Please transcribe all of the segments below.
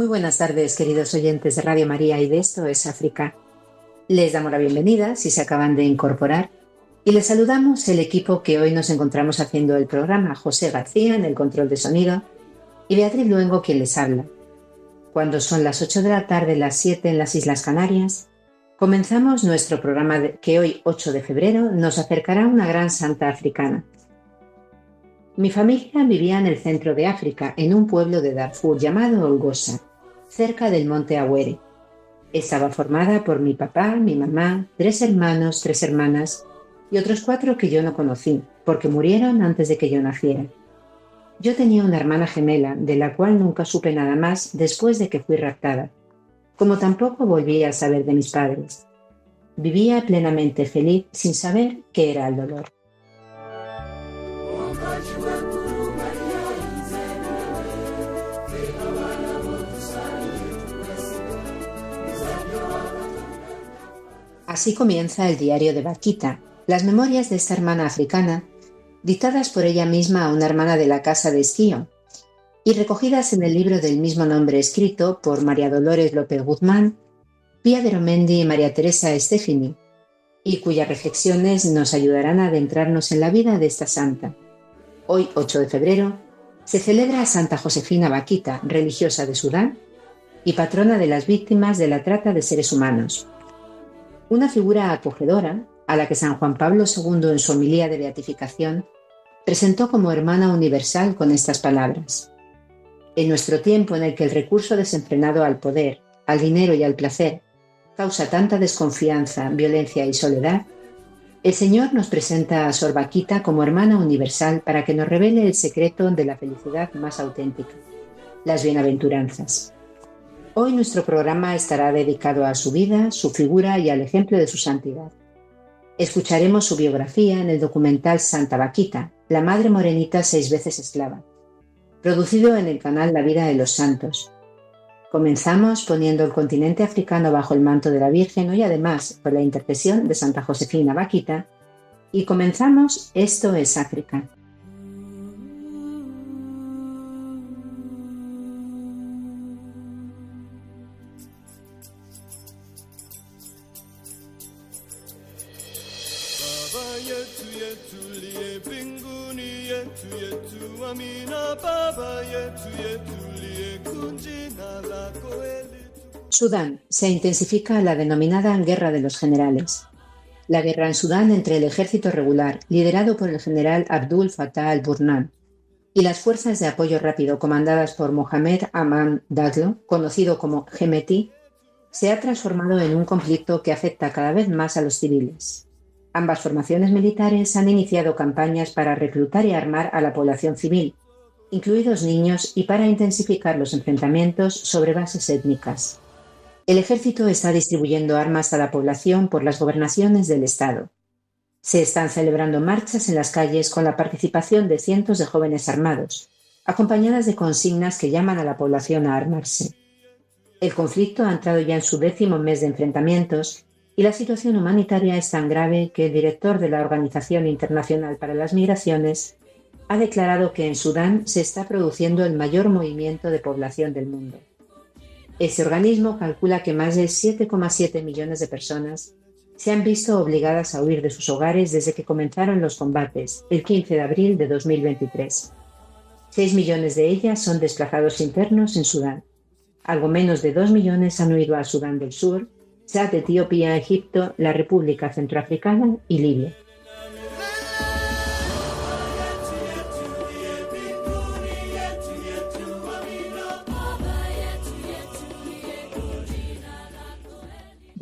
Muy buenas tardes, queridos oyentes de Radio María y de Esto es África. Les damos la bienvenida si se acaban de incorporar y les saludamos el equipo que hoy nos encontramos haciendo el programa, José García en el control de sonido y Beatriz Luengo quien les habla. Cuando son las 8 de la tarde, las 7 en las Islas Canarias, comenzamos nuestro programa que hoy, 8 de febrero, nos acercará a una gran santa africana. Mi familia vivía en el centro de África, en un pueblo de Darfur llamado Olgosa, cerca del monte Awere. Estaba formada por mi papá, mi mamá, tres hermanos, tres hermanas y otros cuatro que yo no conocí, porque murieron antes de que yo naciera. Yo tenía una hermana gemela, de la cual nunca supe nada más después de que fui raptada, como tampoco volví a saber de mis padres. Vivía plenamente feliz sin saber qué era el dolor. Así comienza el diario de Vaquita, las memorias de esta hermana africana dictadas por ella misma a una hermana de la casa de Esquío y recogidas en el libro del mismo nombre escrito por María Dolores López Guzmán, Pía de Romendi y María Teresa Estefini, y cuyas reflexiones nos ayudarán a adentrarnos en la vida de esta santa. Hoy, 8 de febrero, se celebra Santa Josefina Vaquita, religiosa de Sudán y patrona de las víctimas de la trata de seres humanos. Una figura acogedora a la que San Juan Pablo II en su homilía de beatificación presentó como hermana universal con estas palabras. En nuestro tiempo en el que el recurso desenfrenado al poder, al dinero y al placer causa tanta desconfianza, violencia y soledad, el Señor nos presenta a Sorbaquita como hermana universal para que nos revele el secreto de la felicidad más auténtica, las bienaventuranzas. Hoy nuestro programa estará dedicado a su vida, su figura y al ejemplo de su santidad. Escucharemos su biografía en el documental Santa Vaquita, la Madre Morenita seis veces esclava, producido en el canal La Vida de los Santos. Comenzamos poniendo el continente africano bajo el manto de la Virgen y además por la intercesión de Santa Josefina Vaquita y comenzamos Esto es África. Sudán se intensifica la denominada Guerra de los Generales. La guerra en Sudán entre el ejército regular, liderado por el general Abdul Fattah al-Burnan, y las fuerzas de apoyo rápido comandadas por Mohamed Aman Daglo, conocido como Gemeti, se ha transformado en un conflicto que afecta cada vez más a los civiles. Ambas formaciones militares han iniciado campañas para reclutar y armar a la población civil, incluidos niños, y para intensificar los enfrentamientos sobre bases étnicas. El ejército está distribuyendo armas a la población por las gobernaciones del Estado. Se están celebrando marchas en las calles con la participación de cientos de jóvenes armados, acompañadas de consignas que llaman a la población a armarse. El conflicto ha entrado ya en su décimo mes de enfrentamientos y la situación humanitaria es tan grave que el director de la Organización Internacional para las Migraciones ha declarado que en Sudán se está produciendo el mayor movimiento de población del mundo. Ese organismo calcula que más de 7,7 millones de personas se han visto obligadas a huir de sus hogares desde que comenzaron los combates el 15 de abril de 2023. 6 millones de ellas son desplazados internos en Sudán. Algo menos de 2 millones han huido a Sudán del Sur, Chad, Etiopía, Egipto, la República Centroafricana y Libia.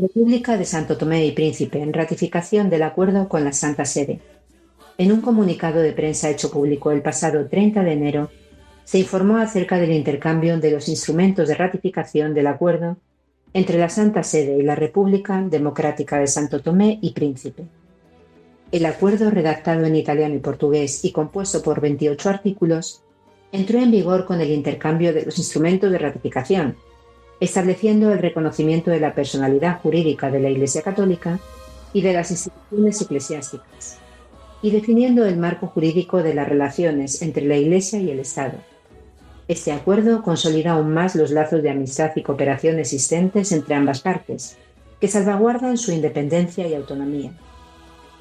República de Santo Tomé y Príncipe, en ratificación del acuerdo con la Santa Sede. En un comunicado de prensa hecho público el pasado 30 de enero, se informó acerca del intercambio de los instrumentos de ratificación del acuerdo entre la Santa Sede y la República Democrática de Santo Tomé y Príncipe. El acuerdo, redactado en italiano y portugués y compuesto por 28 artículos, entró en vigor con el intercambio de los instrumentos de ratificación, estableciendo el reconocimiento de la personalidad jurídica de la Iglesia Católica y de las instituciones eclesiásticas, y definiendo el marco jurídico de las relaciones entre la Iglesia y el Estado. Este acuerdo consolida aún más los lazos de amistad y cooperación existentes entre ambas partes, que salvaguardan su independencia y autonomía.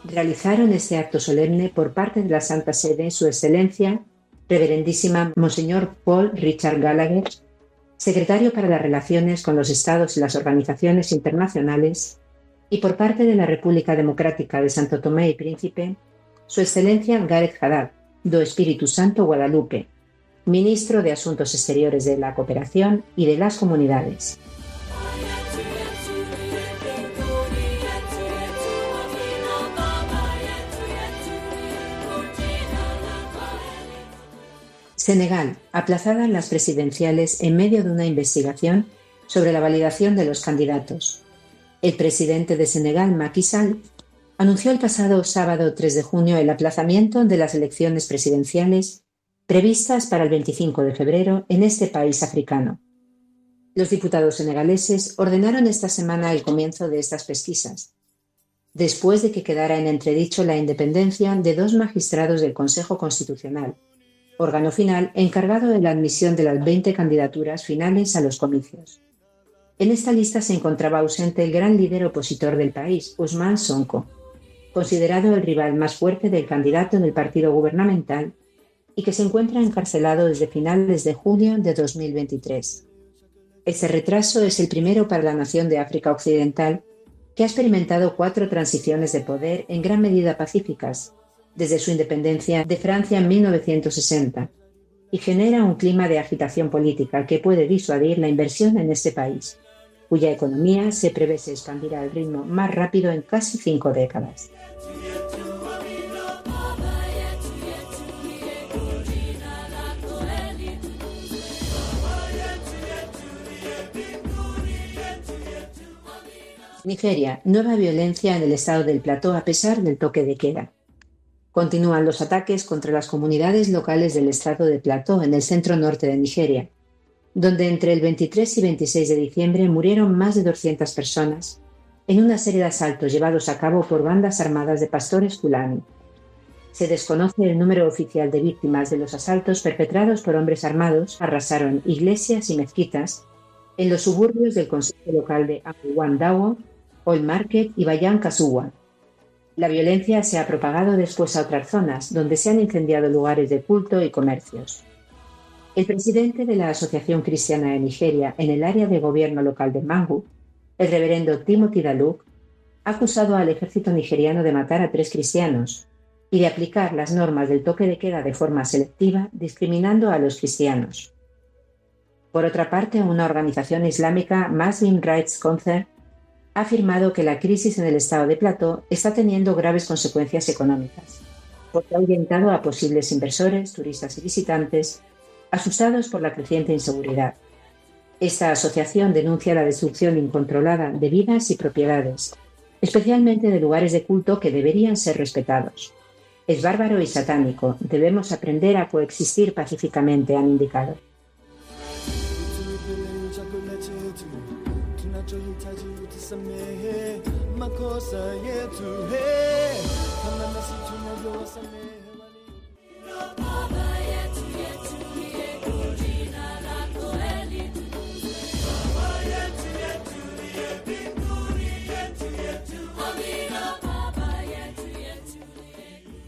Realizaron este acto solemne por parte de la Santa Sede Su Excelencia, Reverendísima Monseñor Paul Richard Gallagher, secretario para las relaciones con los Estados y las organizaciones internacionales, y por parte de la República Democrática de Santo Tomé y Príncipe, Su Excelencia Gareth Haddad, do Espíritu Santo Guadalupe, Ministro de Asuntos Exteriores de la Cooperación y de las Comunidades. Senegal, aplazadas las presidenciales en medio de una investigación sobre la validación de los candidatos. El presidente de Senegal, Macky Sall, anunció el pasado sábado 3 de junio el aplazamiento de las elecciones presidenciales previstas para el 25 de febrero en este país africano. Los diputados senegaleses ordenaron esta semana el comienzo de estas pesquisas, después de que quedara en entredicho la independencia de dos magistrados del Consejo Constitucional, órgano final encargado de la admisión de las 20 candidaturas finales a los comicios. En esta lista se encontraba ausente el gran líder opositor del país, Usman Sonko, considerado el rival más fuerte del candidato del partido gubernamental y que se encuentra encarcelado desde finales de junio de 2023. Este retraso es el primero para la nación de África Occidental, que ha experimentado cuatro transiciones de poder en gran medida pacíficas, desde su independencia de Francia en 1960 y genera un clima de agitación política que puede disuadir la inversión en este país, cuya economía se prevé se expandirá al ritmo más rápido en casi cinco décadas. Nigeria, nueva violencia en el estado del Plató a pesar del toque de queda. Continúan los ataques contra las comunidades locales del estado de Plateau en el centro norte de Nigeria, donde entre el 23 y 26 de diciembre murieron más de 200 personas en una serie de asaltos llevados a cabo por bandas armadas de pastores fulani. Se desconoce el número oficial de víctimas de los asaltos perpetrados por hombres armados arrasaron iglesias y mezquitas en los suburbios del Consejo Local de Apuwandawo, Old Market y Bayan Kasuwa, la violencia se ha propagado después a otras zonas, donde se han incendiado lugares de culto y comercios. El presidente de la Asociación Cristiana de Nigeria en el área de gobierno local de Mangu, el reverendo Timothy Daluk, ha acusado al ejército nigeriano de matar a tres cristianos y de aplicar las normas del toque de queda de forma selectiva, discriminando a los cristianos. Por otra parte, una organización islámica, Muslim Rights Concert, ha afirmado que la crisis en el estado de Plató está teniendo graves consecuencias económicas, porque ha orientado a posibles inversores, turistas y visitantes asustados por la creciente inseguridad. Esta asociación denuncia la destrucción incontrolada de vidas y propiedades, especialmente de lugares de culto que deberían ser respetados. Es bárbaro y satánico. Debemos aprender a coexistir pacíficamente, han indicado.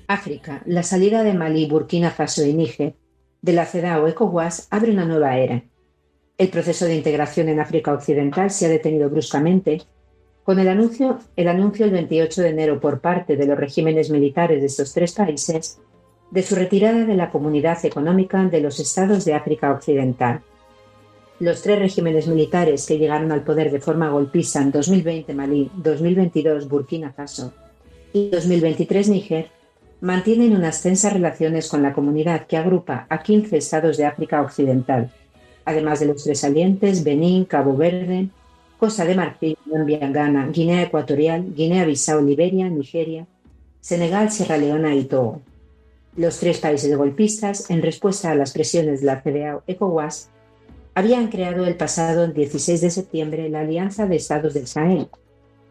África, la salida de Malí, Burkina Faso y Níger de la CEDAW ECOWAS abre una nueva era. El proceso de integración en África Occidental se ha detenido bruscamente con el anuncio, el anuncio el 28 de enero por parte de los regímenes militares de estos tres países de su retirada de la comunidad económica de los estados de África Occidental. Los tres regímenes militares que llegaron al poder de forma golpista en 2020 Malí, 2022 Burkina Faso y 2023 Níger mantienen unas tensas relaciones con la comunidad que agrupa a 15 estados de África Occidental, además de los tres salientes Benín, Cabo Verde Costa de Marfil, Gambia, Ghana, Guinea Ecuatorial, Guinea-Bissau, Liberia, Nigeria, Senegal, Sierra Leona y Togo. Los tres países golpistas, en respuesta a las presiones de la CDAO ECOWAS, habían creado el pasado 16 de septiembre la Alianza de Estados del Sahel,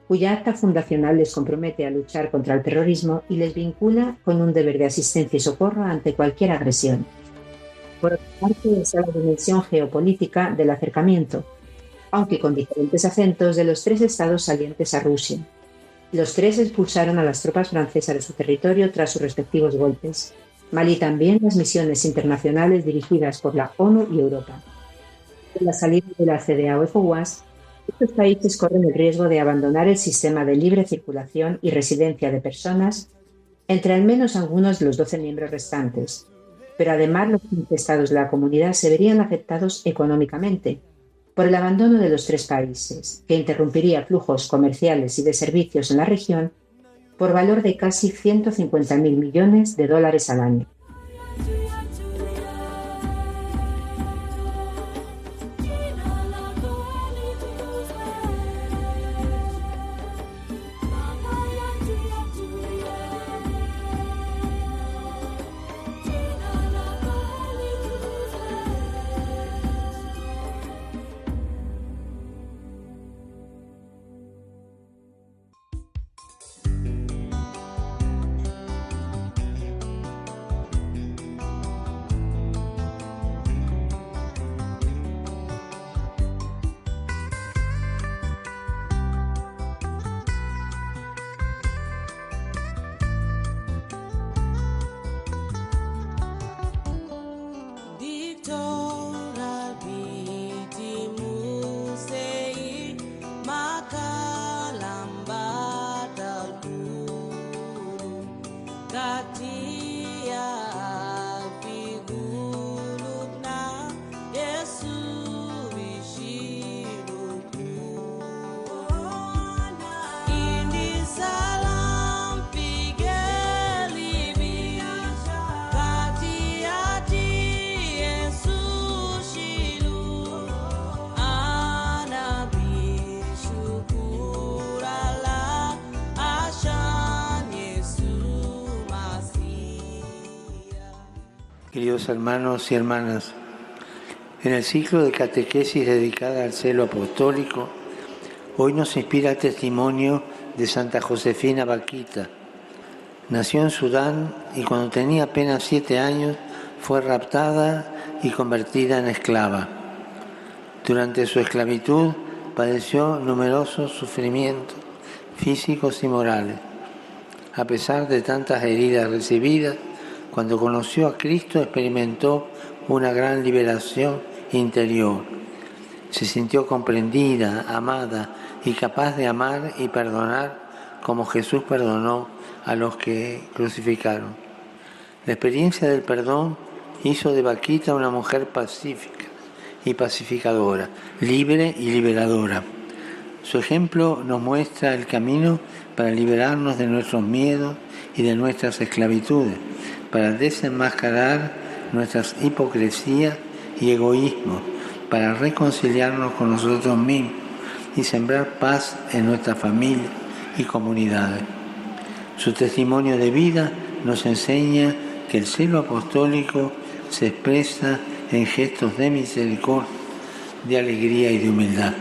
cuya acta fundacional les compromete a luchar contra el terrorismo y les vincula con un deber de asistencia y socorro ante cualquier agresión. Por otra parte, es la dimensión geopolítica del acercamiento, aunque con diferentes acentos de los tres estados salientes a Rusia. Los tres expulsaron a las tropas francesas de su territorio tras sus respectivos golpes. Mali también las misiones internacionales dirigidas por la ONU y Europa. Con la salida de la CDAO ECOWAS, estos países corren el riesgo de abandonar el sistema de libre circulación y residencia de personas entre al menos algunos de los 12 miembros restantes, pero además los 15 estados de la comunidad se verían afectados económicamente por el abandono de los tres países, que interrumpiría flujos comerciales y de servicios en la región por valor de casi 150.000 millones de dólares al año. Hermanos y hermanas, en el ciclo de catequesis dedicada al celo apostólico, hoy nos inspira el testimonio de Santa Josefina Vaquita. Nació en Sudán y cuando tenía apenas siete años fue raptada y convertida en esclava. Durante su esclavitud padeció numerosos sufrimientos físicos y morales. A pesar de tantas heridas recibidas, cuando conoció a Cristo experimentó una gran liberación interior. Se sintió comprendida, amada y capaz de amar y perdonar como Jesús perdonó a los que crucificaron. La experiencia del perdón hizo de Vaquita una mujer pacífica y pacificadora, libre y liberadora. Su ejemplo nos muestra el camino para liberarnos de nuestros miedos y de nuestras esclavitudes para desenmascarar nuestras hipocresías y egoísmos, para reconciliarnos con nosotros mismos y sembrar paz en nuestra familia y comunidades. Su testimonio de vida nos enseña que el celo apostólico se expresa en gestos de misericordia, de alegría y de humildad.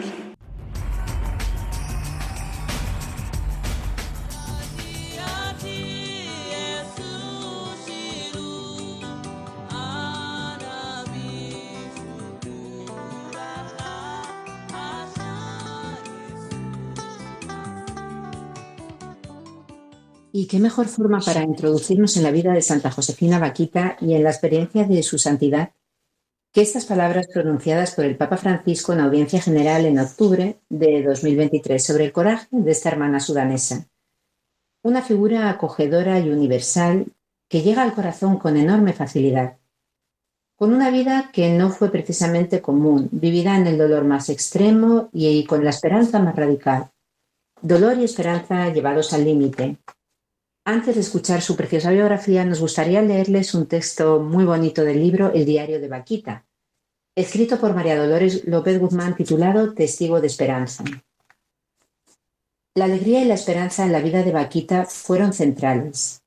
Y qué mejor forma para introducirnos en la vida de Santa Josefina Vaquita y en la experiencia de su santidad que estas palabras pronunciadas por el Papa Francisco en audiencia general en octubre de 2023 sobre el coraje de esta hermana sudanesa. Una figura acogedora y universal que llega al corazón con enorme facilidad. Con una vida que no fue precisamente común, vivida en el dolor más extremo y con la esperanza más radical. Dolor y esperanza llevados al límite, antes de escuchar su preciosa biografía, nos gustaría leerles un texto muy bonito del libro El diario de Vaquita, escrito por María Dolores López Guzmán titulado Testigo de Esperanza. La alegría y la esperanza en la vida de Vaquita fueron centrales,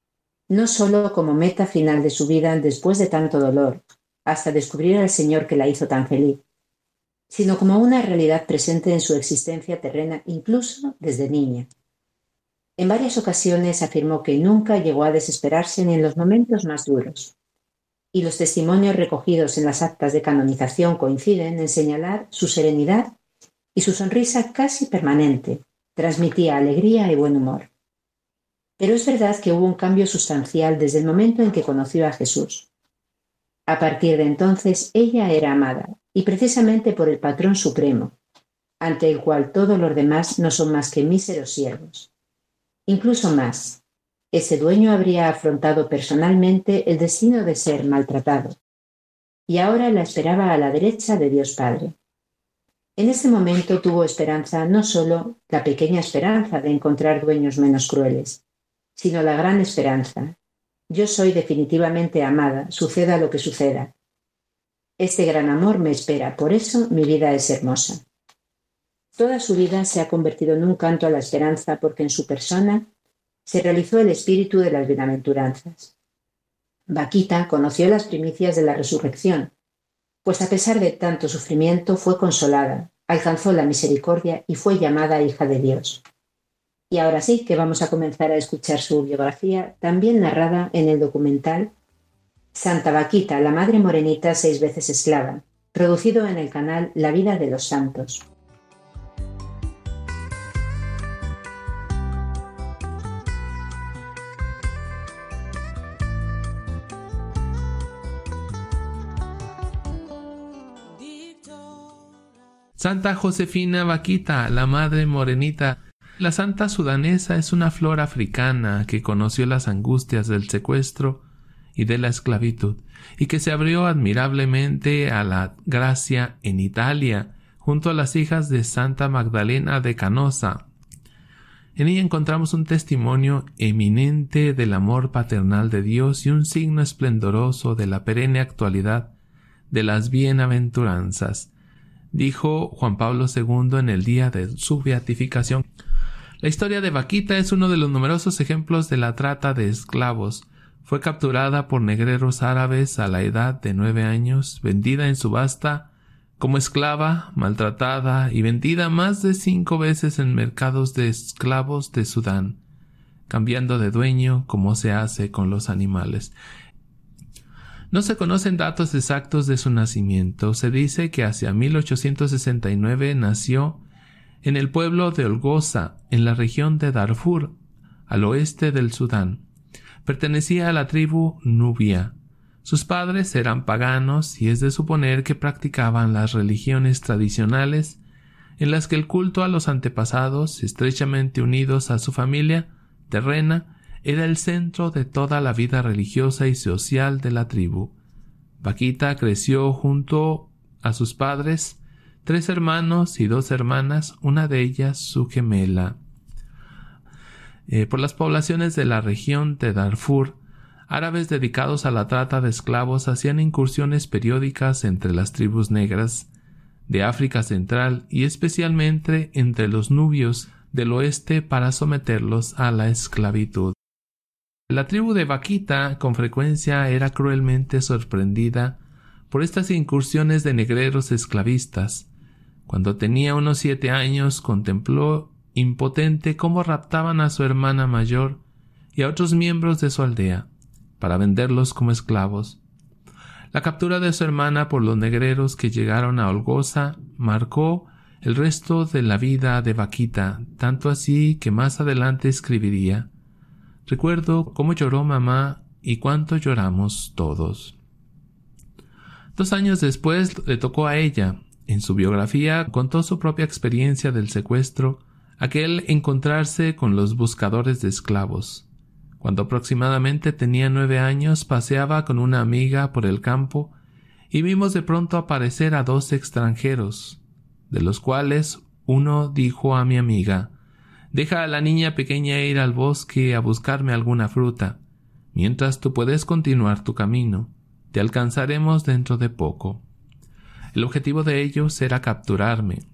no solo como meta final de su vida después de tanto dolor, hasta descubrir al Señor que la hizo tan feliz, sino como una realidad presente en su existencia terrena incluso desde niña. En varias ocasiones afirmó que nunca llegó a desesperarse ni en los momentos más duros. Y los testimonios recogidos en las actas de canonización coinciden en señalar su serenidad y su sonrisa casi permanente. Transmitía alegría y buen humor. Pero es verdad que hubo un cambio sustancial desde el momento en que conoció a Jesús. A partir de entonces ella era amada, y precisamente por el patrón supremo, ante el cual todos los demás no son más que míseros siervos. Incluso más, ese dueño habría afrontado personalmente el destino de ser maltratado, y ahora la esperaba a la derecha de Dios Padre. En ese momento tuvo esperanza no solo la pequeña esperanza de encontrar dueños menos crueles, sino la gran esperanza yo soy definitivamente amada, suceda lo que suceda. Este gran amor me espera, por eso mi vida es hermosa. Toda su vida se ha convertido en un canto a la esperanza porque en su persona se realizó el espíritu de las bienaventuranzas. Vaquita conoció las primicias de la resurrección, pues a pesar de tanto sufrimiento fue consolada, alcanzó la misericordia y fue llamada hija de Dios. Y ahora sí que vamos a comenzar a escuchar su biografía, también narrada en el documental Santa Vaquita, la Madre Morenita seis veces esclava, producido en el canal La Vida de los Santos. Santa Josefina Vaquita, la Madre Morenita, la santa sudanesa es una flor africana que conoció las angustias del secuestro y de la esclavitud, y que se abrió admirablemente a la gracia en Italia, junto a las hijas de Santa Magdalena de Canosa. En ella encontramos un testimonio eminente del amor paternal de Dios y un signo esplendoroso de la perenne actualidad de las bienaventuranzas, dijo Juan Pablo II en el día de su beatificación. La historia de Vaquita es uno de los numerosos ejemplos de la trata de esclavos. Fue capturada por negreros árabes a la edad de nueve años, vendida en subasta como esclava, maltratada y vendida más de cinco veces en mercados de esclavos de Sudán, cambiando de dueño como se hace con los animales. No se conocen datos exactos de su nacimiento. Se dice que hacia 1869 nació en el pueblo de Olgoza, en la región de Darfur, al oeste del Sudán. Pertenecía a la tribu Nubia. Sus padres eran paganos y es de suponer que practicaban las religiones tradicionales en las que el culto a los antepasados, estrechamente unidos a su familia terrena, era el centro de toda la vida religiosa y social de la tribu. Paquita creció junto a sus padres tres hermanos y dos hermanas, una de ellas su gemela. Eh, por las poblaciones de la región de Darfur, árabes dedicados a la trata de esclavos hacían incursiones periódicas entre las tribus negras de África Central y especialmente entre los nubios del oeste para someterlos a la esclavitud. La tribu de Vaquita con frecuencia era cruelmente sorprendida por estas incursiones de negreros esclavistas, cuando tenía unos siete años contempló impotente cómo raptaban a su hermana mayor y a otros miembros de su aldea, para venderlos como esclavos. La captura de su hermana por los negreros que llegaron a Olgoza marcó el resto de la vida de Vaquita, tanto así que más adelante escribiría Recuerdo cómo lloró mamá y cuánto lloramos todos. Dos años después le tocó a ella, en su biografía contó su propia experiencia del secuestro, aquel encontrarse con los buscadores de esclavos. Cuando aproximadamente tenía nueve años paseaba con una amiga por el campo y vimos de pronto aparecer a dos extranjeros, de los cuales uno dijo a mi amiga Deja a la niña pequeña ir al bosque a buscarme alguna fruta, mientras tú puedes continuar tu camino. Te alcanzaremos dentro de poco. El objetivo de ellos era capturarme,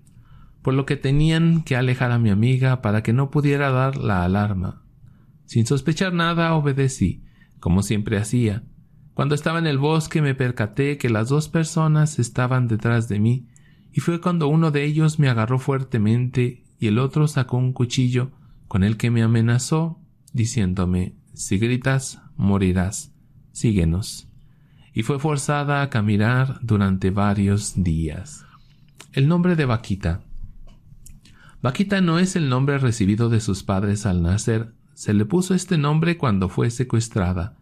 por lo que tenían que alejar a mi amiga para que no pudiera dar la alarma. Sin sospechar nada obedecí, como siempre hacía. Cuando estaba en el bosque me percaté que las dos personas estaban detrás de mí, y fue cuando uno de ellos me agarró fuertemente y el otro sacó un cuchillo con el que me amenazó, diciéndome Si gritas, morirás. Síguenos. Y fue forzada a caminar durante varios días. El nombre de Vaquita. Vaquita no es el nombre recibido de sus padres al nacer, se le puso este nombre cuando fue secuestrada.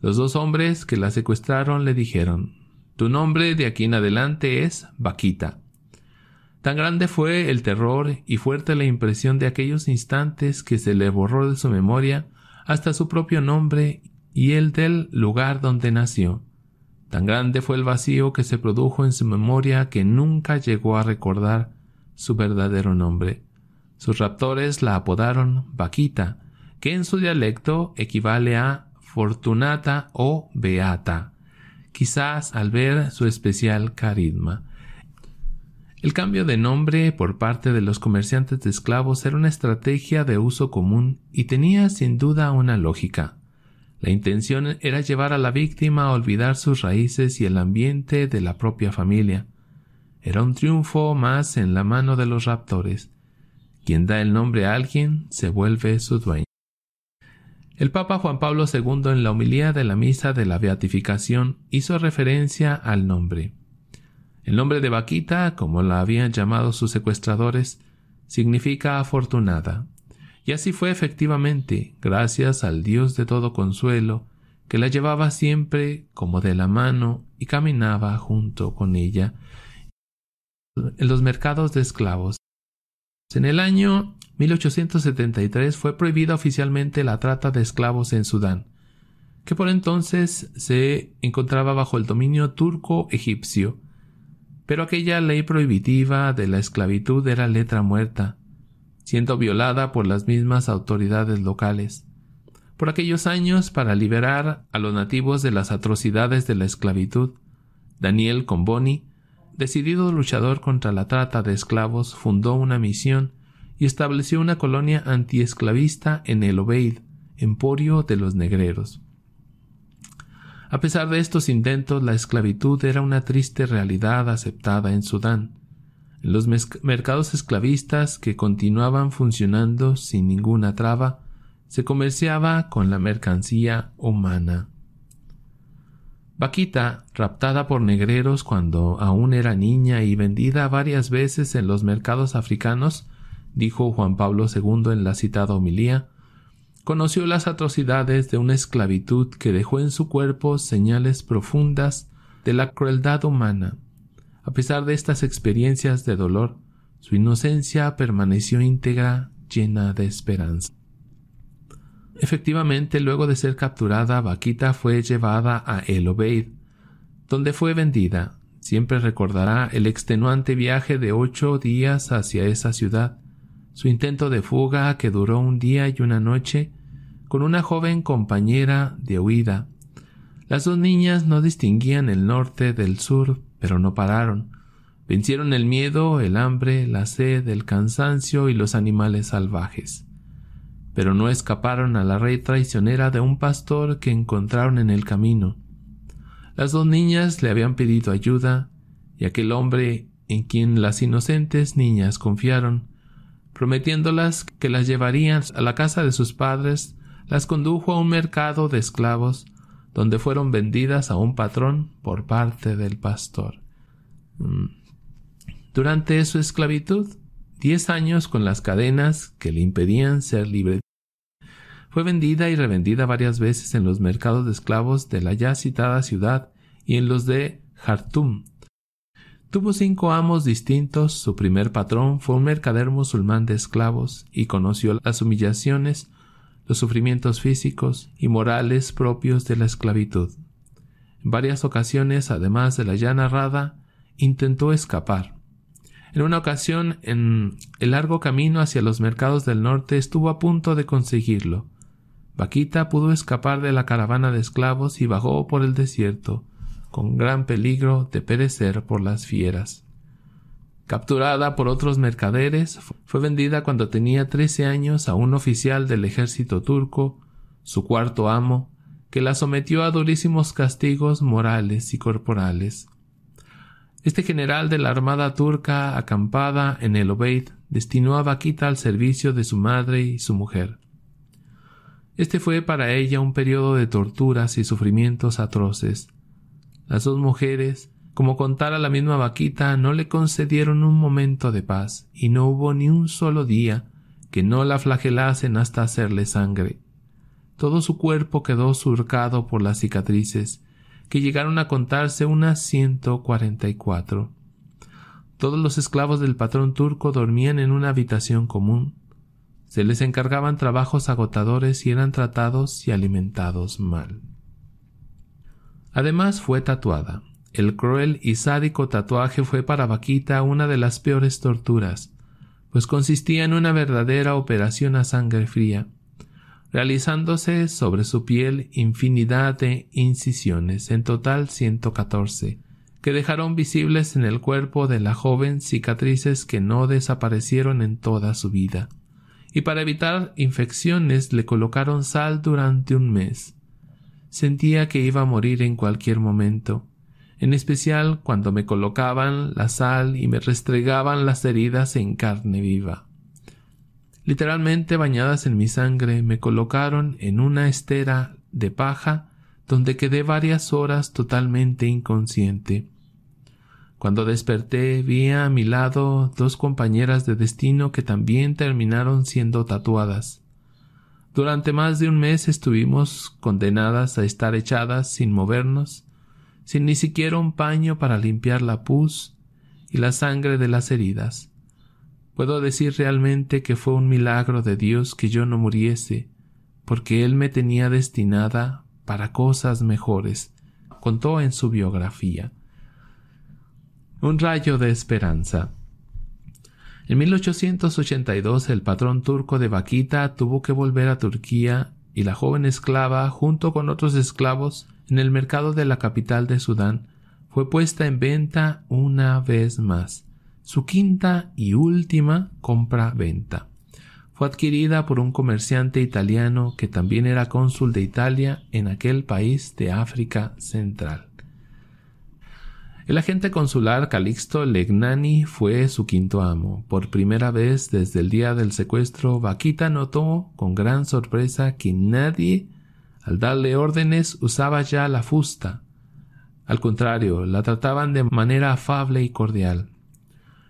Los dos hombres que la secuestraron le dijeron Tu nombre de aquí en adelante es Vaquita. Tan grande fue el terror y fuerte la impresión de aquellos instantes que se le borró de su memoria hasta su propio nombre y el del lugar donde nació. Tan grande fue el vacío que se produjo en su memoria que nunca llegó a recordar su verdadero nombre. Sus raptores la apodaron Vaquita, que en su dialecto equivale a Fortunata o Beata, quizás al ver su especial carisma. El cambio de nombre por parte de los comerciantes de esclavos era una estrategia de uso común y tenía sin duda una lógica. La intención era llevar a la víctima a olvidar sus raíces y el ambiente de la propia familia. Era un triunfo más en la mano de los raptores. Quien da el nombre a alguien se vuelve su dueño. El Papa Juan Pablo II en la homilía de la misa de la beatificación hizo referencia al nombre. El nombre de Vaquita, como la habían llamado sus secuestradores, significa afortunada. Y así fue efectivamente, gracias al Dios de todo consuelo, que la llevaba siempre como de la mano y caminaba junto con ella en los mercados de esclavos. En el año 1873 fue prohibida oficialmente la trata de esclavos en Sudán, que por entonces se encontraba bajo el dominio turco-egipcio, pero aquella ley prohibitiva de la esclavitud era letra muerta, siendo violada por las mismas autoridades locales. Por aquellos años, para liberar a los nativos de las atrocidades de la esclavitud, Daniel Comboni, decidido luchador contra la trata de esclavos, fundó una misión y estableció una colonia antiesclavista en el Obeid, emporio de los negreros. A pesar de estos intentos, la esclavitud era una triste realidad aceptada en Sudán. Los mercados esclavistas que continuaban funcionando sin ninguna traba, se comerciaba con la mercancía humana. Vaquita, raptada por negreros cuando aún era niña y vendida varias veces en los mercados africanos, dijo Juan Pablo II en la citada homilía, conoció las atrocidades de una esclavitud que dejó en su cuerpo señales profundas de la crueldad humana. A pesar de estas experiencias de dolor, su inocencia permaneció íntegra, llena de esperanza. Efectivamente, luego de ser capturada, Vaquita fue llevada a El Obeid, donde fue vendida. Siempre recordará el extenuante viaje de ocho días hacia esa ciudad, su intento de fuga que duró un día y una noche con una joven compañera de huida. Las dos niñas no distinguían el norte del sur, pero no pararon. Vencieron el miedo, el hambre, la sed, el cansancio y los animales salvajes. Pero no escaparon a la red traicionera de un pastor que encontraron en el camino. Las dos niñas le habían pedido ayuda, y aquel hombre en quien las inocentes niñas confiaron, prometiéndolas que las llevarían a la casa de sus padres las condujo a un mercado de esclavos, donde fueron vendidas a un patrón por parte del pastor. Mm. Durante su esclavitud, diez años con las cadenas que le impedían ser libre, fue vendida y revendida varias veces en los mercados de esclavos de la ya citada ciudad y en los de Jartum. Tuvo cinco amos distintos, su primer patrón fue un mercader musulmán de esclavos y conoció las humillaciones los sufrimientos físicos y morales propios de la esclavitud. En varias ocasiones, además de la ya narrada, intentó escapar. En una ocasión, en el largo camino hacia los mercados del norte, estuvo a punto de conseguirlo. Vaquita pudo escapar de la caravana de esclavos y bajó por el desierto, con gran peligro de perecer por las fieras. Capturada por otros mercaderes, fue vendida cuando tenía trece años a un oficial del ejército turco, su cuarto amo, que la sometió a durísimos castigos morales y corporales. Este general de la armada turca acampada en el Obeid destinó a Vaquita al servicio de su madre y su mujer. Este fue para ella un periodo de torturas y sufrimientos atroces. Las dos mujeres, como contara la misma vaquita, no le concedieron un momento de paz, y no hubo ni un solo día que no la flagelasen hasta hacerle sangre. Todo su cuerpo quedó surcado por las cicatrices, que llegaron a contarse unas ciento cuarenta y cuatro. Todos los esclavos del patrón turco dormían en una habitación común. Se les encargaban trabajos agotadores y eran tratados y alimentados mal. Además fue tatuada. El cruel y sádico tatuaje fue para Vaquita una de las peores torturas, pues consistía en una verdadera operación a sangre fría, realizándose sobre su piel infinidad de incisiones, en total ciento catorce, que dejaron visibles en el cuerpo de la joven cicatrices que no desaparecieron en toda su vida. Y para evitar infecciones le colocaron sal durante un mes. Sentía que iba a morir en cualquier momento, en especial cuando me colocaban la sal y me restregaban las heridas en carne viva. Literalmente bañadas en mi sangre, me colocaron en una estera de paja donde quedé varias horas totalmente inconsciente. Cuando desperté vi a mi lado dos compañeras de destino que también terminaron siendo tatuadas. Durante más de un mes estuvimos condenadas a estar echadas sin movernos, sin ni siquiera un paño para limpiar la pus y la sangre de las heridas. Puedo decir realmente que fue un milagro de Dios que yo no muriese, porque Él me tenía destinada para cosas mejores, contó en su biografía. Un rayo de esperanza. En 1882 el patrón turco de Vaquita tuvo que volver a Turquía y la joven esclava, junto con otros esclavos, en el mercado de la capital de Sudán, fue puesta en venta una vez más. Su quinta y última compra-venta. Fue adquirida por un comerciante italiano que también era cónsul de Italia en aquel país de África Central. El agente consular Calixto Legnani fue su quinto amo. Por primera vez desde el día del secuestro, Vaquita notó con gran sorpresa que nadie, al darle órdenes, usaba ya la fusta. Al contrario, la trataban de manera afable y cordial.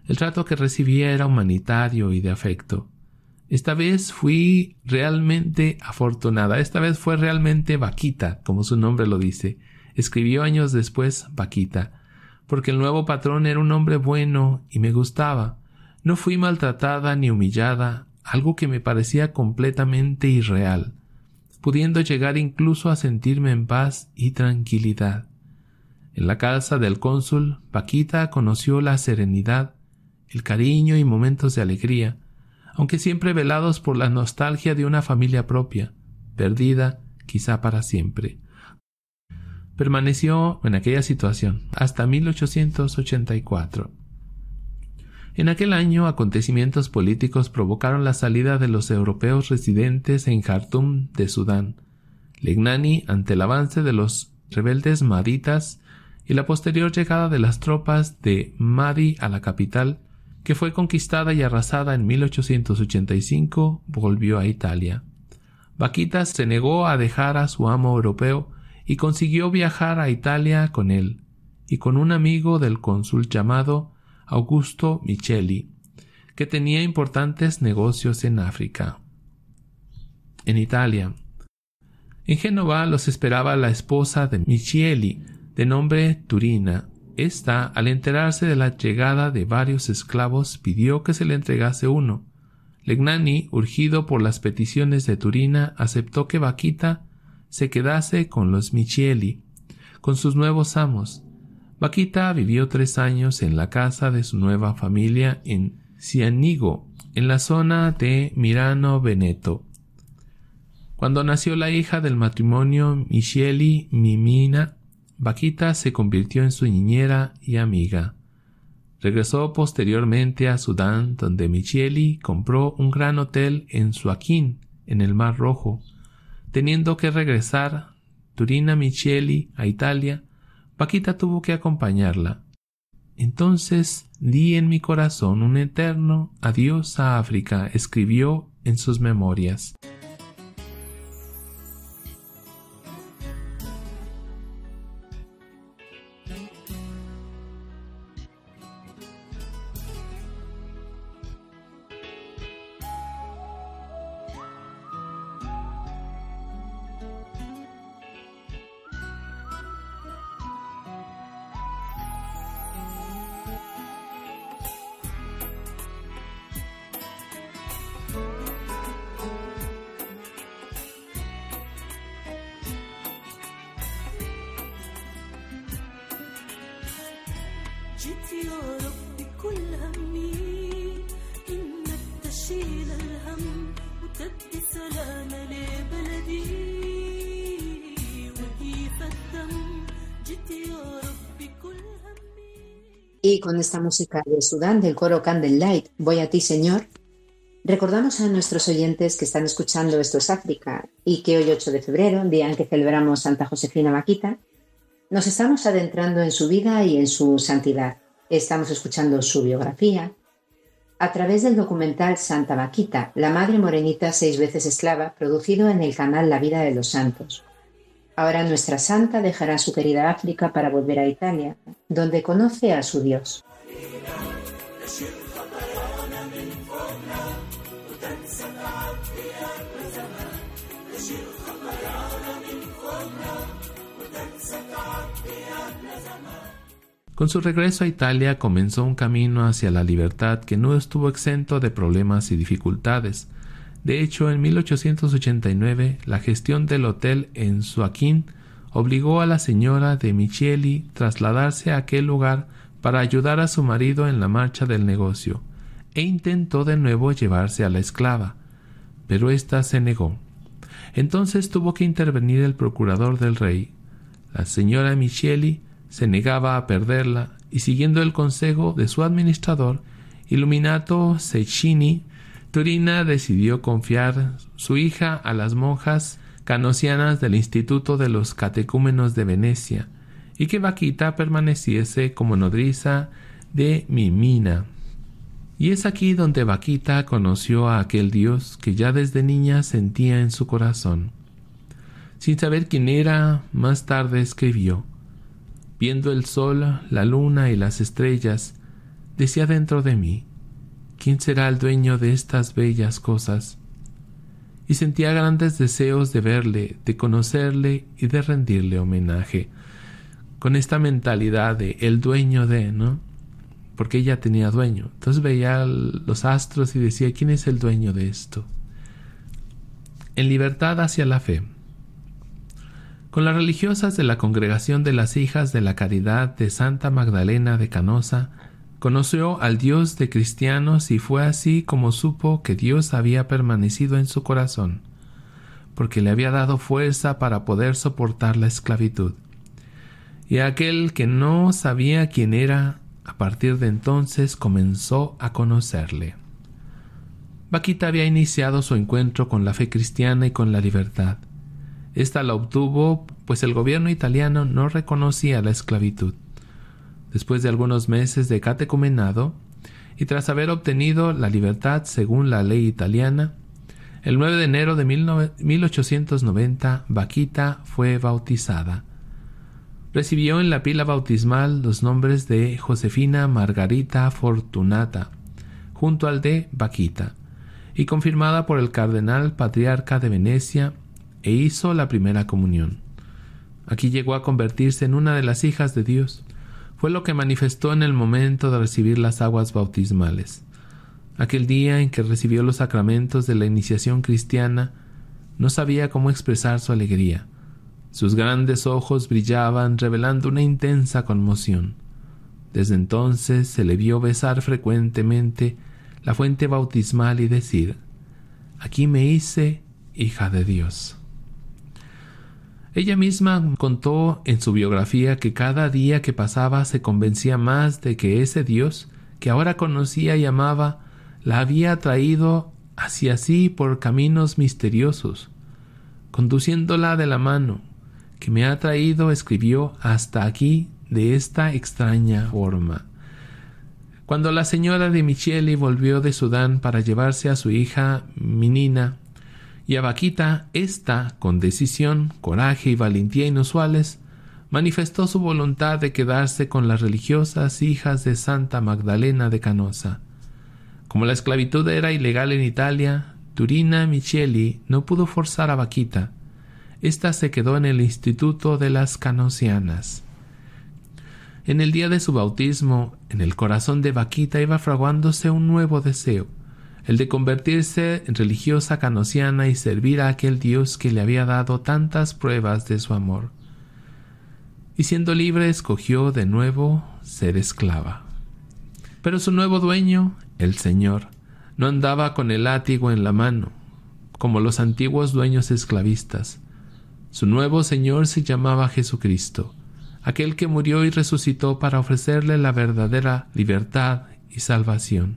El trato que recibía era humanitario y de afecto. Esta vez fui realmente afortunada. Esta vez fue realmente Vaquita, como su nombre lo dice. Escribió años después Vaquita porque el nuevo patrón era un hombre bueno y me gustaba. No fui maltratada ni humillada, algo que me parecía completamente irreal, pudiendo llegar incluso a sentirme en paz y tranquilidad. En la casa del cónsul, Paquita conoció la serenidad, el cariño y momentos de alegría, aunque siempre velados por la nostalgia de una familia propia, perdida quizá para siempre. Permaneció en aquella situación hasta 1884. En aquel año acontecimientos políticos provocaron la salida de los europeos residentes en Jartum de Sudán. Legnani, ante el avance de los rebeldes maditas y la posterior llegada de las tropas de Madi a la capital, que fue conquistada y arrasada en 1885, volvió a Italia. Vaquita se negó a dejar a su amo europeo y consiguió viajar a Italia con él y con un amigo del cónsul llamado Augusto Micheli, que tenía importantes negocios en África. En Italia. En Génova los esperaba la esposa de Micheli, de nombre Turina. Esta, al enterarse de la llegada de varios esclavos, pidió que se le entregase uno. Legnani, urgido por las peticiones de Turina, aceptó que Vaquita se quedase con los Michieli, con sus nuevos amos. Vaquita vivió tres años en la casa de su nueva familia en Cianigo, en la zona de Mirano Veneto. Cuando nació la hija del matrimonio Micheli Mimina, Vaquita se convirtió en su niñera y amiga. Regresó posteriormente a Sudán, donde Micheli compró un gran hotel en Suaquín, en el Mar Rojo. Teniendo que regresar Turina Micheli a Italia, Vaquita tuvo que acompañarla. Entonces di en mi corazón un eterno adiós a África, escribió en sus memorias. Música de Sudán del coro Candlelight, Voy a ti, Señor, recordamos a nuestros oyentes que están escuchando Esto es África y que hoy 8 de febrero, día en que celebramos Santa Josefina Vaquita, nos estamos adentrando en su vida y en su santidad. Estamos escuchando su biografía a través del documental Santa Vaquita, la Madre Morenita seis veces esclava, producido en el canal La Vida de los Santos. Ahora nuestra santa dejará su querida África para volver a Italia, donde conoce a su Dios. Con su regreso a Italia comenzó un camino hacia la libertad que no estuvo exento de problemas y dificultades, de hecho, en 1889, la gestión del hotel en Suaquín obligó a la señora de Micheli trasladarse a aquel lugar para ayudar a su marido en la marcha del negocio, e intentó de nuevo llevarse a la esclava, pero ésta se negó. Entonces tuvo que intervenir el procurador del rey. La señora Micheli se negaba a perderla y siguiendo el consejo de su administrador, Illuminato Cecchini, Turina decidió confiar su hija a las monjas canosianas del Instituto de los Catecúmenos de Venecia y que Vaquita permaneciese como nodriza de Mimina. Y es aquí donde Vaquita conoció a aquel Dios que ya desde niña sentía en su corazón. Sin saber quién era, más tarde escribió Viendo el sol, la luna y las estrellas, decía dentro de mí ¿quién será el dueño de estas bellas cosas? Y sentía grandes deseos de verle, de conocerle y de rendirle homenaje, con esta mentalidad de el dueño de, ¿no? Porque ella tenía dueño. Entonces veía los astros y decía, ¿quién es el dueño de esto? En libertad hacia la fe. Con las religiosas de la Congregación de las Hijas de la Caridad de Santa Magdalena de Canosa, Conoció al Dios de cristianos y fue así como supo que Dios había permanecido en su corazón, porque le había dado fuerza para poder soportar la esclavitud. Y aquel que no sabía quién era, a partir de entonces comenzó a conocerle. Vaquita había iniciado su encuentro con la fe cristiana y con la libertad. Esta la obtuvo pues el gobierno italiano no reconocía la esclavitud. Después de algunos meses de catecumenado, y tras haber obtenido la libertad según la ley italiana, el 9 de enero de 1890 Vaquita fue bautizada. Recibió en la pila bautismal los nombres de Josefina Margarita Fortunata, junto al de Vaquita, y confirmada por el cardenal patriarca de Venecia, e hizo la primera comunión. Aquí llegó a convertirse en una de las hijas de Dios fue lo que manifestó en el momento de recibir las aguas bautismales. Aquel día en que recibió los sacramentos de la iniciación cristiana, no sabía cómo expresar su alegría. Sus grandes ojos brillaban, revelando una intensa conmoción. Desde entonces se le vio besar frecuentemente la fuente bautismal y decir Aquí me hice hija de Dios. Ella misma contó en su biografía que cada día que pasaba se convencía más de que ese Dios, que ahora conocía y amaba, la había traído hacia sí por caminos misteriosos, conduciéndola de la mano, que me ha traído, escribió, hasta aquí de esta extraña forma. Cuando la señora de Micheli volvió de Sudán para llevarse a su hija Minina y a Vaquita, ésta, con decisión, coraje y valentía inusuales, manifestó su voluntad de quedarse con las religiosas hijas de Santa Magdalena de Canosa. Como la esclavitud era ilegal en Italia, Turina Micheli no pudo forzar a Vaquita. Esta se quedó en el Instituto de las Canosianas. En el día de su bautismo, en el corazón de Vaquita iba fraguándose un nuevo deseo, el de convertirse en religiosa canosiana y servir a aquel Dios que le había dado tantas pruebas de su amor. Y siendo libre escogió de nuevo ser esclava. Pero su nuevo dueño, el Señor, no andaba con el látigo en la mano, como los antiguos dueños esclavistas. Su nuevo Señor se llamaba Jesucristo, aquel que murió y resucitó para ofrecerle la verdadera libertad y salvación.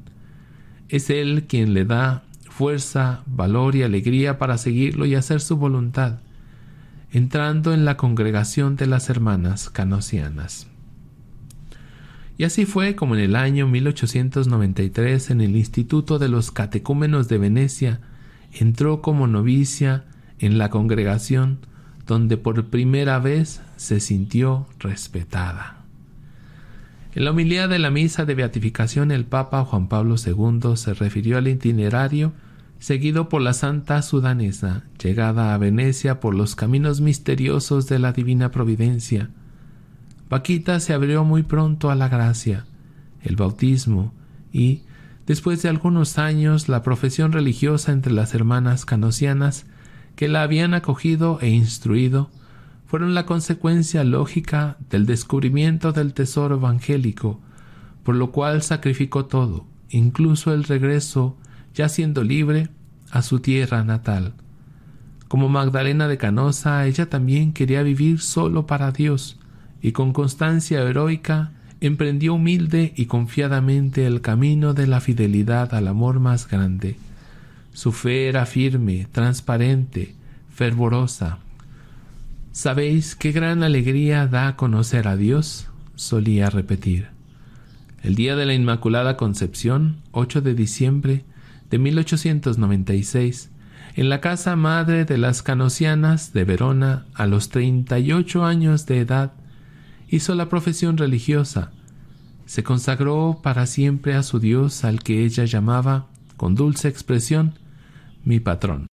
Es Él quien le da fuerza, valor y alegría para seguirlo y hacer su voluntad, entrando en la congregación de las hermanas canosianas. Y así fue como en el año 1893 en el Instituto de los Catecúmenos de Venecia entró como novicia en la congregación donde por primera vez se sintió respetada. En la homilía de la misa de beatificación el Papa Juan Pablo II se refirió al itinerario seguido por la santa sudanesa, llegada a Venecia por los caminos misteriosos de la divina providencia. Paquita se abrió muy pronto a la gracia, el bautismo y, después de algunos años, la profesión religiosa entre las hermanas canosianas que la habían acogido e instruido fueron la consecuencia lógica del descubrimiento del tesoro evangélico, por lo cual sacrificó todo, incluso el regreso, ya siendo libre, a su tierra natal. Como Magdalena de Canosa, ella también quería vivir solo para Dios, y con constancia heroica emprendió humilde y confiadamente el camino de la fidelidad al amor más grande, su fe era firme, transparente, fervorosa. ¿Sabéis qué gran alegría da conocer a Dios? solía repetir. El día de la Inmaculada Concepción, 8 de diciembre de 1896, en la casa madre de las canosianas de Verona, a los treinta y ocho años de edad, hizo la profesión religiosa. Se consagró para siempre a su Dios al que ella llamaba, con dulce expresión, mi patrón.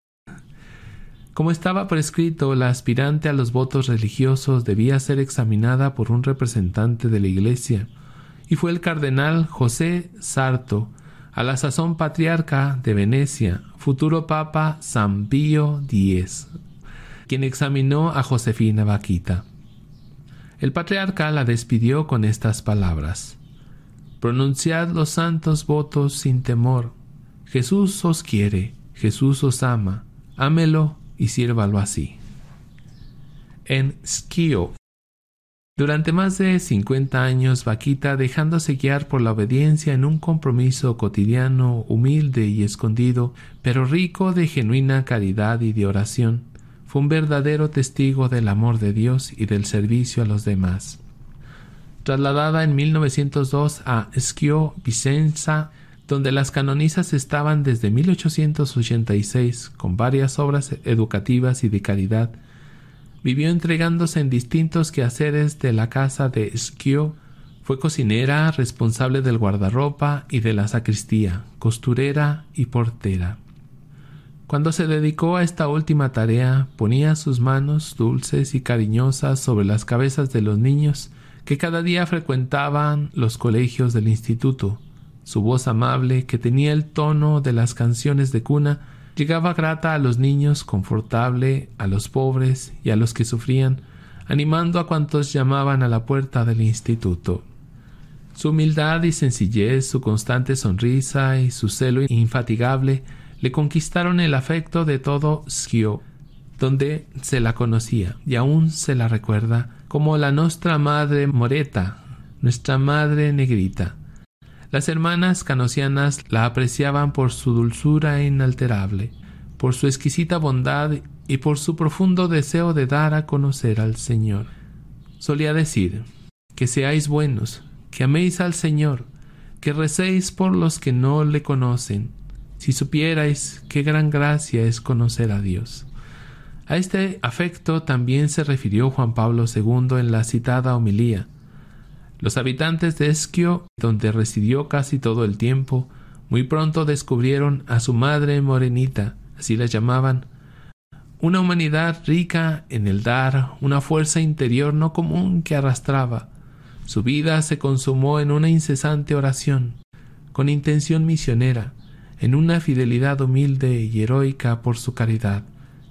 Como estaba prescrito, la aspirante a los votos religiosos debía ser examinada por un representante de la Iglesia, y fue el cardenal José Sarto, a la sazón patriarca de Venecia, futuro papa San Pío X, quien examinó a Josefina Vaquita. El patriarca la despidió con estas palabras: Pronunciad los santos votos sin temor. Jesús os quiere Jesús os ama, ámelo y sírvalo así. En Skio. Durante más de cincuenta años, Vaquita, dejándose guiar por la obediencia en un compromiso cotidiano, humilde y escondido, pero rico de genuina caridad y de oración, fue un verdadero testigo del amor de Dios y del servicio a los demás. Trasladada en 1902 a Schio Vicenza, donde las canonizas estaban desde 1886 con varias obras educativas y de caridad, vivió entregándose en distintos quehaceres de la casa de Schio, fue cocinera, responsable del guardarropa y de la sacristía, costurera y portera. Cuando se dedicó a esta última tarea, ponía sus manos dulces y cariñosas sobre las cabezas de los niños que cada día frecuentaban los colegios del instituto, su voz amable, que tenía el tono de las canciones de cuna, llegaba grata a los niños, confortable a los pobres y a los que sufrían, animando a cuantos llamaban a la puerta del instituto. Su humildad y sencillez, su constante sonrisa y su celo infatigable le conquistaron el afecto de todo Schio. donde se la conocía y aún se la recuerda como la Nostra Madre Moreta, nuestra Madre Negrita. Las hermanas canosianas la apreciaban por su dulzura inalterable, por su exquisita bondad y por su profundo deseo de dar a conocer al Señor. Solía decir, que seáis buenos, que améis al Señor, que recéis por los que no le conocen, si supierais qué gran gracia es conocer a Dios. A este afecto también se refirió Juan Pablo II en la citada homilía. Los habitantes de Esquio, donde residió casi todo el tiempo, muy pronto descubrieron a su madre morenita, así la llamaban, una humanidad rica en el dar, una fuerza interior no común que arrastraba. Su vida se consumó en una incesante oración, con intención misionera, en una fidelidad humilde y heroica por su caridad,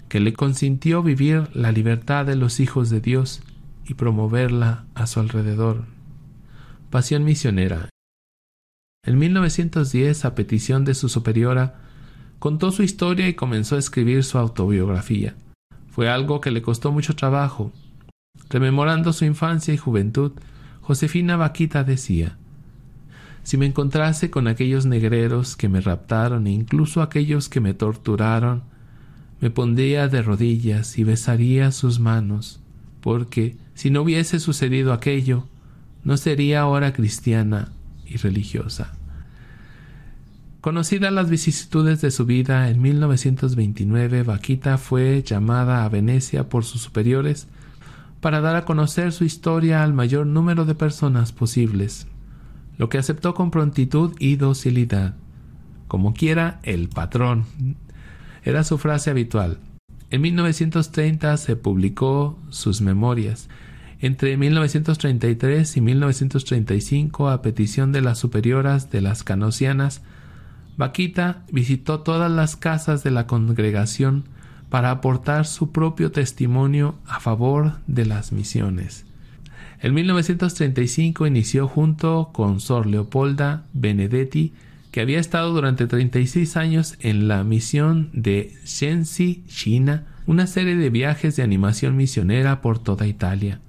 que le consintió vivir la libertad de los hijos de Dios y promoverla a su alrededor. Pasión misionera. En 1910, a petición de su superiora, contó su historia y comenzó a escribir su autobiografía. Fue algo que le costó mucho trabajo. Rememorando su infancia y juventud, Josefina Vaquita decía Si me encontrase con aquellos negreros que me raptaron e incluso aquellos que me torturaron, me pondría de rodillas y besaría sus manos, porque si no hubiese sucedido aquello, no sería ahora cristiana y religiosa. Conocida las vicisitudes de su vida, en 1929 Vaquita fue llamada a Venecia por sus superiores para dar a conocer su historia al mayor número de personas posibles, lo que aceptó con prontitud y docilidad. Como quiera, el patrón. Era su frase habitual. En 1930 se publicó sus memorias. Entre 1933 y 1935, a petición de las superioras de las canosianas, Vaquita visitó todas las casas de la congregación para aportar su propio testimonio a favor de las misiones. En 1935 inició junto con Sor Leopolda Benedetti, que había estado durante 36 años en la misión de Shenxi, China, una serie de viajes de animación misionera por toda Italia.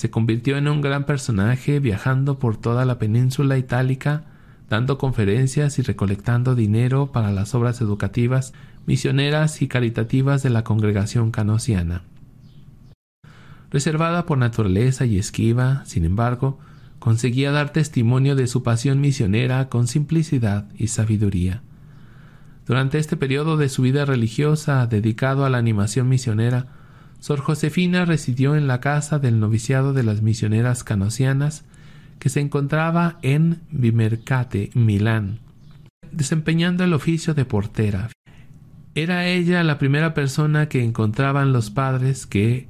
Se convirtió en un gran personaje viajando por toda la península itálica dando conferencias y recolectando dinero para las obras educativas, misioneras y caritativas de la congregación canosiana. Reservada por naturaleza y esquiva, sin embargo, conseguía dar testimonio de su pasión misionera con simplicidad y sabiduría. Durante este periodo de su vida religiosa dedicado a la animación misionera, Sor Josefina residió en la casa del noviciado de las misioneras canosianas que se encontraba en Vimercate, Milán, desempeñando el oficio de portera. Era ella la primera persona que encontraban los padres que,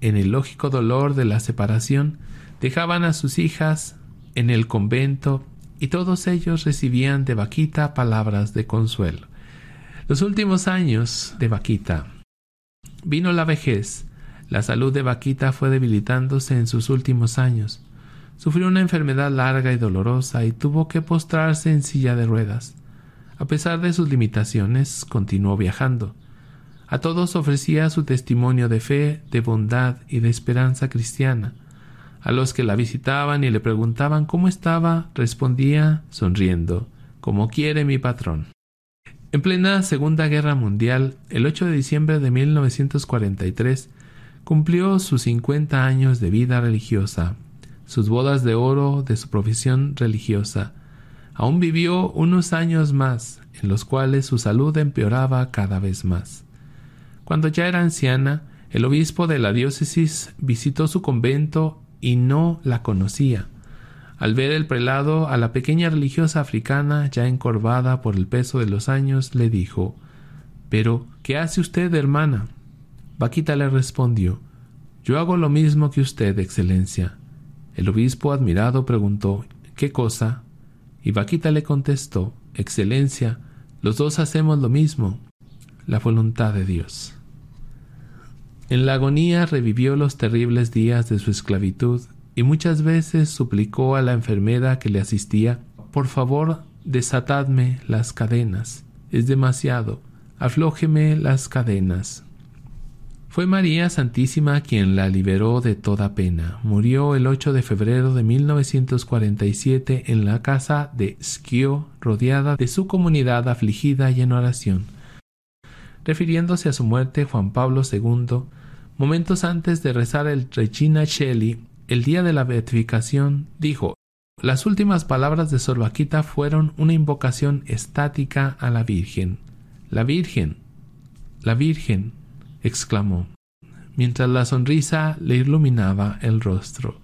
en el lógico dolor de la separación, dejaban a sus hijas en el convento y todos ellos recibían de Vaquita palabras de consuelo. Los últimos años de Vaquita. Vino la vejez. La salud de Vaquita fue debilitándose en sus últimos años. Sufrió una enfermedad larga y dolorosa y tuvo que postrarse en silla de ruedas. A pesar de sus limitaciones, continuó viajando. A todos ofrecía su testimonio de fe, de bondad y de esperanza cristiana. A los que la visitaban y le preguntaban cómo estaba, respondía, sonriendo, como quiere mi patrón. En plena Segunda Guerra Mundial, el 8 de diciembre de 1943, cumplió sus cincuenta años de vida religiosa sus bodas de oro de su profesión religiosa. Aún vivió unos años más, en los cuales su salud empeoraba cada vez más. Cuando ya era anciana, el obispo de la diócesis visitó su convento y no la conocía. Al ver el prelado a la pequeña religiosa africana ya encorvada por el peso de los años, le dijo Pero, ¿qué hace usted, hermana? Vaquita le respondió Yo hago lo mismo que usted, Excelencia. El obispo admirado preguntó ¿Qué cosa? Y Vaquita le contestó Excelencia, los dos hacemos lo mismo, la voluntad de Dios. En la agonía revivió los terribles días de su esclavitud y muchas veces suplicó a la enfermera que le asistía Por favor, desatadme las cadenas. Es demasiado. Aflójeme las cadenas. Fue María Santísima quien la liberó de toda pena. Murió el 8 de febrero de 1947 en la casa de Schio, rodeada de su comunidad afligida y en oración. Refiriéndose a su muerte, Juan Pablo II, momentos antes de rezar el Regina Shelley, el día de la beatificación, dijo Las últimas palabras de Sor Vaquita fueron una invocación estática a la Virgen. La Virgen, la Virgen, exclamó, mientras la sonrisa le iluminaba el rostro.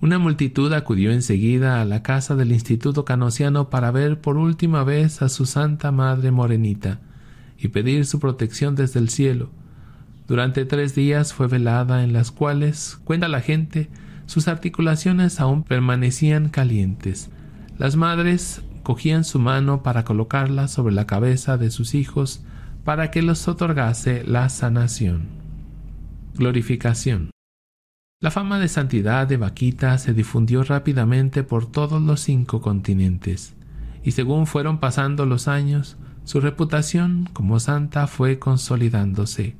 Una multitud acudió enseguida a la casa del Instituto Canosiano para ver por última vez a su Santa Madre Morenita y pedir su protección desde el cielo. Durante tres días fue velada en las cuales, cuenta la gente, sus articulaciones aún permanecían calientes. Las madres cogían su mano para colocarla sobre la cabeza de sus hijos para que los otorgase la sanación. Glorificación. La fama de santidad de Vaquita se difundió rápidamente por todos los cinco continentes, y según fueron pasando los años, su reputación como santa fue consolidándose.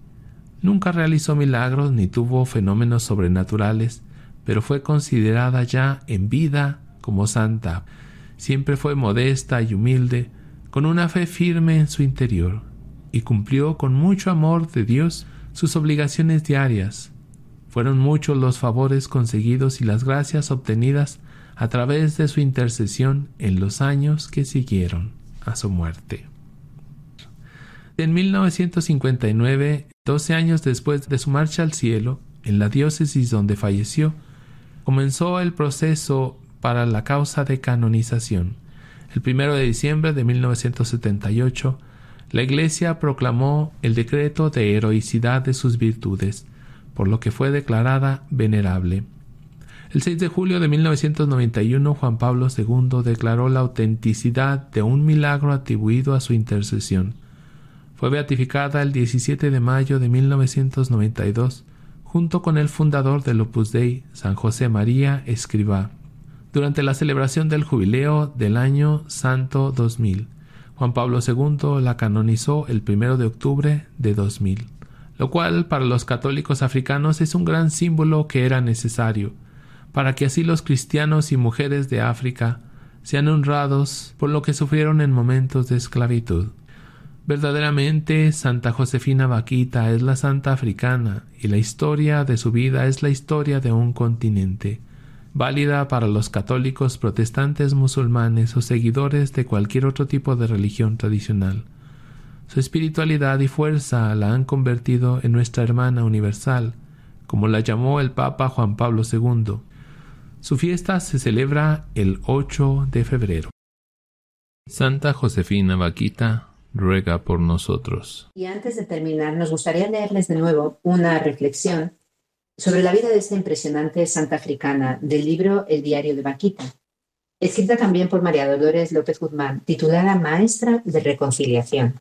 Nunca realizó milagros ni tuvo fenómenos sobrenaturales, pero fue considerada ya en vida como santa. Siempre fue modesta y humilde, con una fe firme en su interior y cumplió con mucho amor de Dios sus obligaciones diarias. Fueron muchos los favores conseguidos y las gracias obtenidas a través de su intercesión en los años que siguieron a su muerte. En 1959, doce años después de su marcha al cielo, en la diócesis donde falleció, comenzó el proceso para la causa de canonización. El primero de diciembre de 1978, la Iglesia proclamó el decreto de heroicidad de sus virtudes, por lo que fue declarada venerable. El 6 de julio de 1991 Juan Pablo II declaró la autenticidad de un milagro atribuido a su intercesión. Fue beatificada el 17 de mayo de 1992 junto con el fundador del Opus Dei, San José María Escribá, durante la celebración del jubileo del año Santo 2000. Juan Pablo II la canonizó el primero de octubre de 2000, lo cual para los católicos africanos es un gran símbolo que era necesario, para que así los cristianos y mujeres de África sean honrados por lo que sufrieron en momentos de esclavitud. Verdaderamente, Santa Josefina Vaquita es la santa africana y la historia de su vida es la historia de un continente válida para los católicos, protestantes, musulmanes o seguidores de cualquier otro tipo de religión tradicional. Su espiritualidad y fuerza la han convertido en nuestra hermana universal, como la llamó el Papa Juan Pablo II. Su fiesta se celebra el 8 de febrero. Santa Josefina Vaquita ruega por nosotros. Y antes de terminar, nos gustaría leerles de nuevo una reflexión sobre la vida de esta impresionante santa africana del libro El diario de Vaquita, escrita también por María Dolores López Guzmán, titulada Maestra de Reconciliación.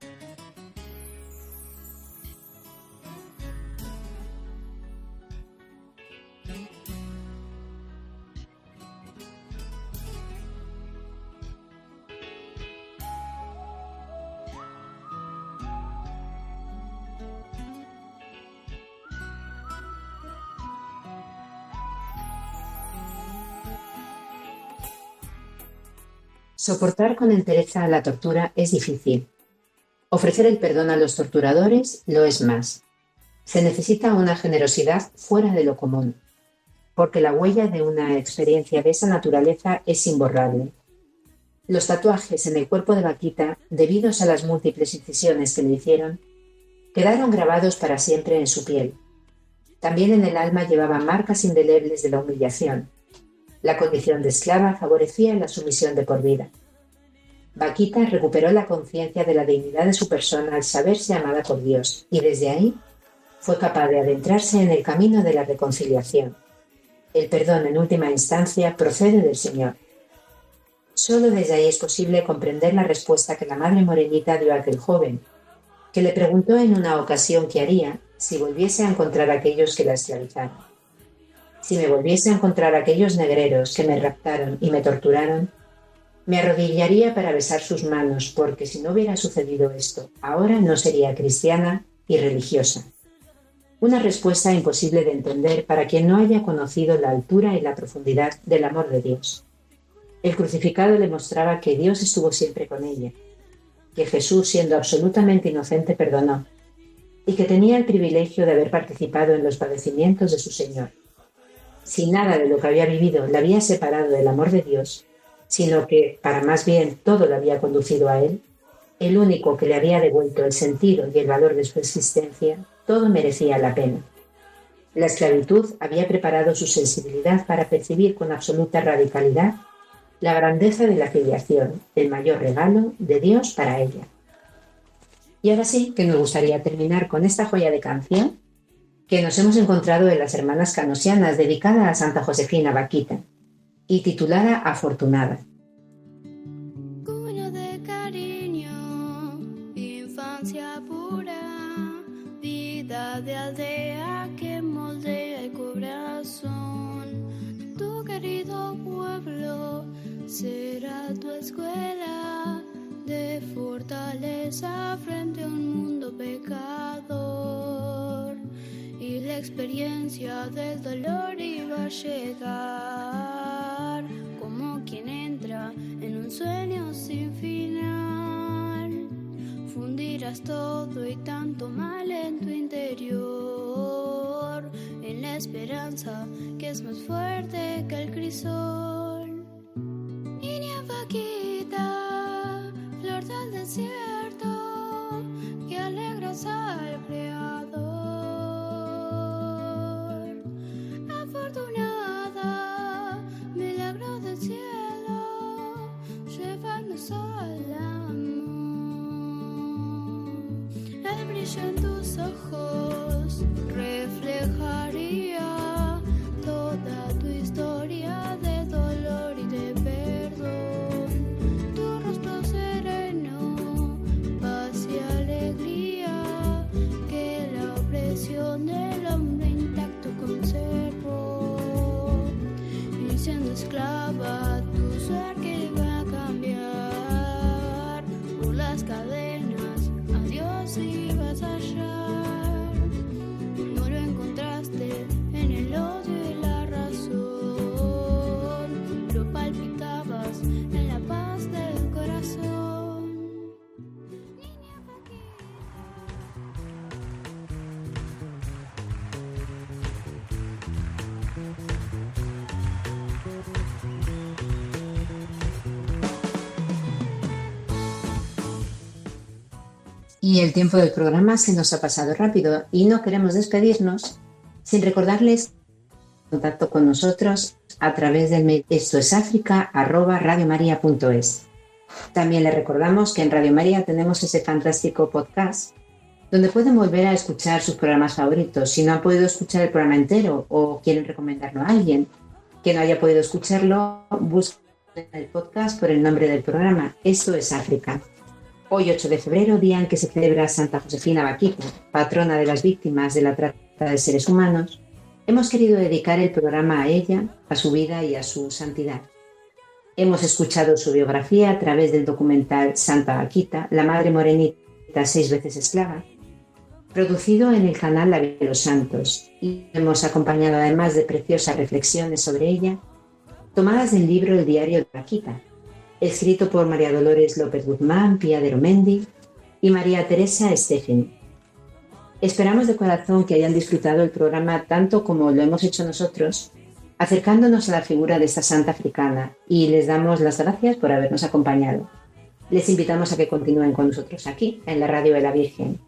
Soportar con entereza la tortura es difícil. Ofrecer el perdón a los torturadores lo es más. Se necesita una generosidad fuera de lo común, porque la huella de una experiencia de esa naturaleza es imborrable. Los tatuajes en el cuerpo de Vaquita, debidos a las múltiples incisiones que le hicieron, quedaron grabados para siempre en su piel. También en el alma llevaba marcas indelebles de la humillación, la condición de esclava favorecía la sumisión de por vida. Vaquita recuperó la conciencia de la dignidad de su persona al saberse amada por Dios y desde ahí fue capaz de adentrarse en el camino de la reconciliación. El perdón en última instancia procede del Señor. Solo desde ahí es posible comprender la respuesta que la Madre Morenita dio a aquel joven, que le preguntó en una ocasión qué haría si volviese a encontrar a aquellos que la esclavizaron. Si me volviese a encontrar aquellos negreros que me raptaron y me torturaron, me arrodillaría para besar sus manos, porque si no hubiera sucedido esto, ahora no sería cristiana y religiosa. Una respuesta imposible de entender para quien no haya conocido la altura y la profundidad del amor de Dios. El crucificado le mostraba que Dios estuvo siempre con ella, que Jesús, siendo absolutamente inocente, perdonó, y que tenía el privilegio de haber participado en los padecimientos de su Señor. Si nada de lo que había vivido le había separado del amor de Dios, sino que, para más bien, todo lo había conducido a Él, el único que le había devuelto el sentido y el valor de su existencia, todo merecía la pena. La esclavitud había preparado su sensibilidad para percibir con absoluta radicalidad la grandeza de la filiación, el mayor regalo de Dios para ella. Y ahora sí que nos gustaría terminar con esta joya de canción que nos hemos encontrado en las Hermanas Canosianas dedicada a Santa Josefina Vaquita y titulada Afortunada. de aldea que moldea el corazón. Tu querido pueblo será tu escuela de fortaleza frente a un mundo pecador. Y la experiencia del dolor iba a llegar como quien entra en un sueño sin final. Fundirás todo y tanto mal en tu interior, en la esperanza que es más fuerte que el crisol. Y el tiempo del programa se nos ha pasado rápido y no queremos despedirnos sin recordarles contacto con nosotros a través del mail esto es También les recordamos que en Radio María tenemos ese fantástico podcast donde pueden volver a escuchar sus programas favoritos. Si no han podido escuchar el programa entero o quieren recomendarlo a alguien que no haya podido escucharlo, busquen el podcast por el nombre del programa. Esto es África. Hoy, 8 de febrero, día en que se celebra Santa Josefina Baquita, patrona de las víctimas de la trata de seres humanos, hemos querido dedicar el programa a ella, a su vida y a su santidad. Hemos escuchado su biografía a través del documental Santa Vaquita, la Madre Morenita seis veces esclava, producido en el canal La Vida de los Santos, y hemos acompañado además de preciosas reflexiones sobre ella, tomadas del libro El Diario de Vaquita, escrito por María Dolores López Guzmán, Pía de Romendi y María Teresa Estefani. Esperamos de corazón que hayan disfrutado el programa tanto como lo hemos hecho nosotros, acercándonos a la figura de esta santa africana y les damos las gracias por habernos acompañado. Les invitamos a que continúen con nosotros aquí, en la Radio de la Virgen.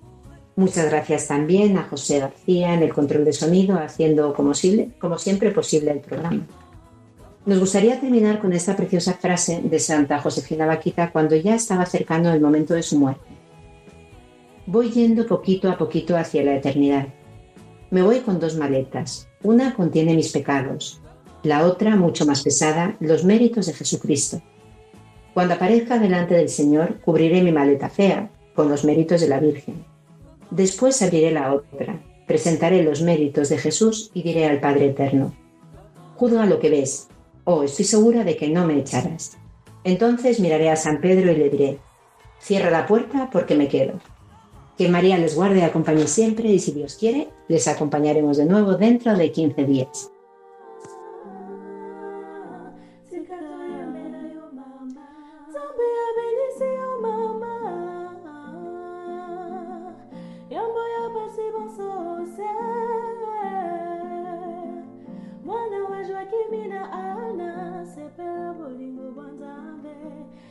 Muchas gracias también a José García en el control de sonido, haciendo como, como siempre posible el programa. Nos gustaría terminar con esta preciosa frase de Santa Josefina Vaquita cuando ya estaba cercano el momento de su muerte. Voy yendo poquito a poquito hacia la eternidad. Me voy con dos maletas. Una contiene mis pecados, la otra, mucho más pesada, los méritos de Jesucristo. Cuando aparezca delante del Señor, cubriré mi maleta fea con los méritos de la Virgen. Después abriré la otra, presentaré los méritos de Jesús y diré al Padre Eterno, juzga lo que ves, oh, estoy segura de que no me echarás. Entonces miraré a San Pedro y le diré, cierra la puerta porque me quedo. Que María les guarde y acompañe siempre y si Dios quiere, les acompañaremos de nuevo dentro de 15 días.